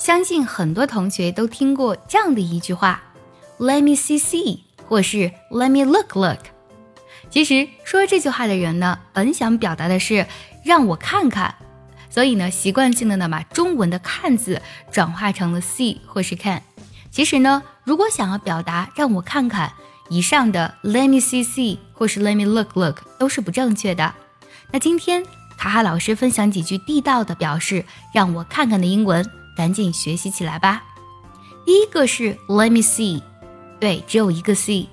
相信很多同学都听过这样的一句话：“Let me see see”，或是 “Let me look look”。其实说这句话的人呢，本想表达的是让我看看，所以呢，习惯性的呢把中文的“看”字转化成了 “see” 或是看。其实呢，如果想要表达让我看看，以上的 “Let me see see” 或是 “Let me look look” 都是不正确的。那今天卡哈老师分享几句地道的表示让我看看的英文。赶紧学习起来吧！第一个是 Let me see，对，只有一个 see。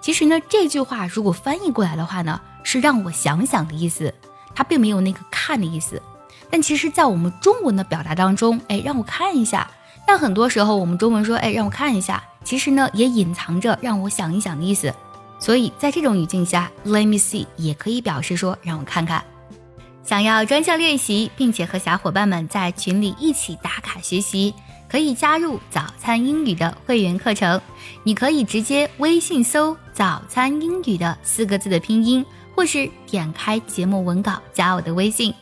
其实呢，这句话如果翻译过来的话呢，是让我想想的意思，它并没有那个看的意思。但其实，在我们中文的表达当中，哎，让我看一下。但很多时候，我们中文说，哎，让我看一下，其实呢，也隐藏着让我想一想的意思。所以在这种语境下，Let me see 也可以表示说让我看看。想要专项练习，并且和小伙伴们在群里一起打卡学习，可以加入早餐英语的会员课程。你可以直接微信搜“早餐英语”的四个字的拼音，或是点开节目文稿加我的微信。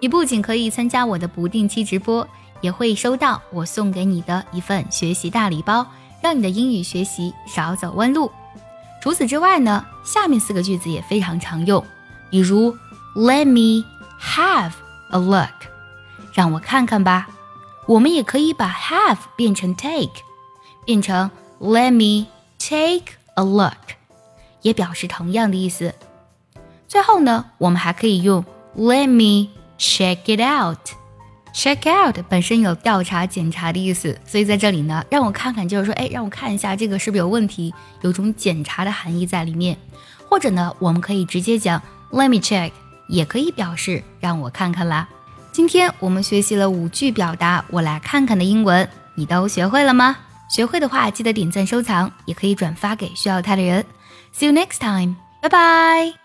你不仅可以参加我的不定期直播，也会收到我送给你的一份学习大礼包，让你的英语学习少走弯路。除此之外呢，下面四个句子也非常常用，比如。Let me have a look，让我看看吧。我们也可以把 have 变成 take，变成 Let me take a look，也表示同样的意思。最后呢，我们还可以用 Let me check it out。check out 本身有调查、检查的意思，所以在这里呢，让我看看就是说，哎，让我看一下这个是不是有问题，有种检查的含义在里面。或者呢，我们可以直接讲 Let me check。也可以表示让我看看啦。今天我们学习了五句表达“我来看看”的英文，你都学会了吗？学会的话，记得点赞收藏，也可以转发给需要它的人。See you next time，拜拜。